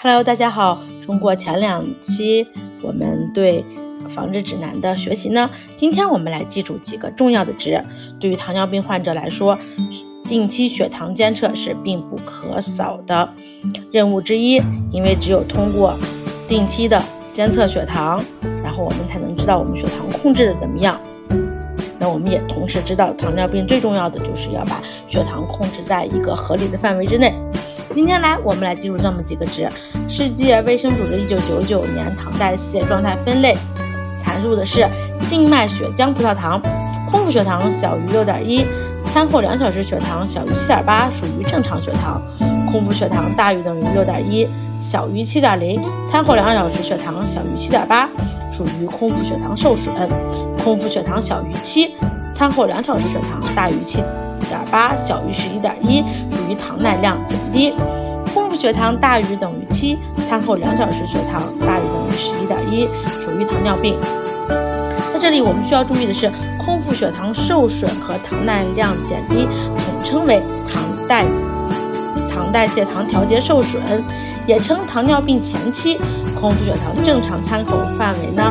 Hello，大家好。通过前两期我们对防治指南的学习呢，今天我们来记住几个重要的值。对于糖尿病患者来说，定期血糖监测是必不可少的任务之一，因为只有通过定期的监测血糖，然后我们才能知道我们血糖控制的怎么样。那我们也同时知道，糖尿病最重要的就是要把血糖控制在一个合理的范围之内。今天来，我们来记住这么几个值。世界卫生组织一九九九年糖代谢状态分类阐述的是：静脉血浆葡萄糖空腹血糖小于六点一，餐后两小时血糖小于七点八，属于正常血糖；空腹血糖大于等于六点一，小于七点零，餐后两小时血糖小于七点八，属于空腹血糖受损；空腹血糖小于七，餐后两小时血糖大于七。八小于十一点一，属于糖耐量减低；空腹血糖大于等于七，餐后两小时血糖大于等于十一点一，属于糖尿病。在这里我们需要注意的是，空腹血糖受损和糖耐量减低统称为糖代糖代谢糖调节受损，也称糖尿病前期。空腹血糖正常参考范围呢，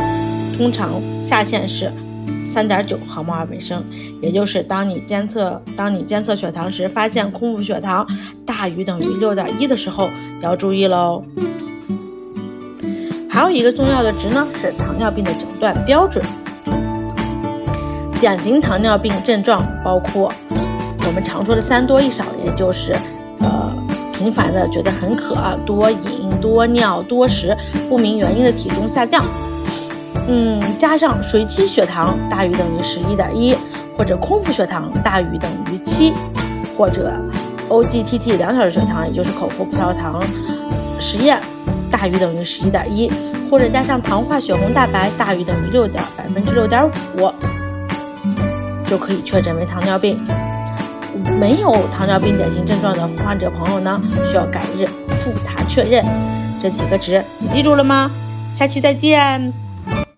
通常下限是。三点九毫摩尔每升，也就是当你监测当你监测血糖时，发现空腹血糖大于等于六点一的时候，要注意喽。还有一个重要的值呢，是糖尿病的诊断标准。典型糖尿病症状包括我们常说的三多一少，也就是呃频繁的觉得很渴、多饮、多尿、多食，不明原因的体重下降。嗯，加上随机血糖大于等于十一点一，或者空腹血糖大于等于七，或者 OGTT 两小时血糖，也就是口服葡萄糖实验大于等于十一点一，或者加上糖化血红蛋白大于等于六点百分之六点五，就可以确诊为糖尿病。没有糖尿病典型症状的患者朋友呢，需要改日复查确认。这几个值你记住了吗？下期再见。